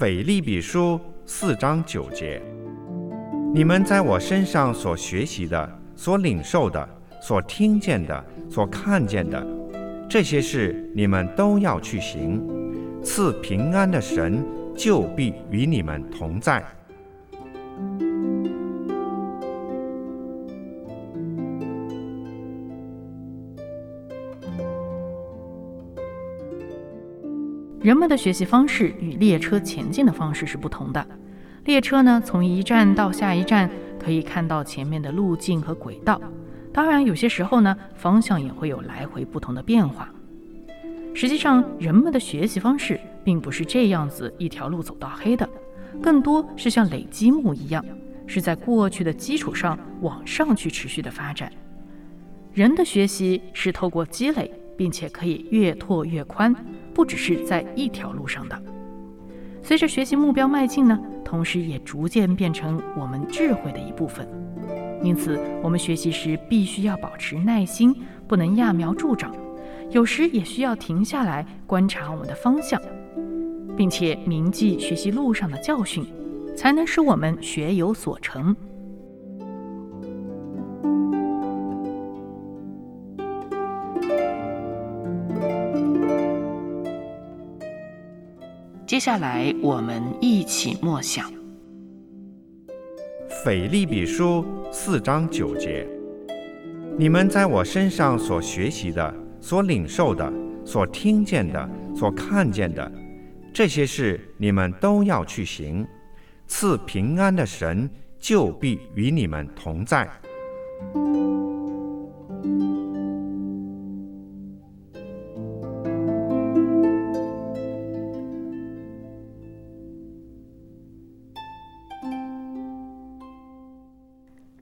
腓利比书四章九节：你们在我身上所学习的、所领受的、所听见的、所看见的。这些事你们都要去行，赐平安的神就必与你们同在。人们的学习方式与列车前进的方式是不同的。列车呢，从一站到下一站，可以看到前面的路径和轨道。当然，有些时候呢，方向也会有来回不同的变化。实际上，人们的学习方式并不是这样子一条路走到黑的，更多是像累积木一样，是在过去的基础上往上去持续的发展。人的学习是透过积累，并且可以越拓越宽，不只是在一条路上的。随着学习目标迈进呢，同时也逐渐变成我们智慧的一部分。因此，我们学习时必须要保持耐心，不能揠苗助长。有时也需要停下来观察我们的方向，并且铭记学习路上的教训，才能使我们学有所成。接下来，我们一起默想。腓利比书四章九节：你们在我身上所学习的、所领受的、所听见的、所看见的，这些事你们都要去行。赐平安的神就必与你们同在。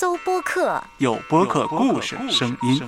搜播客，有播客故事声音。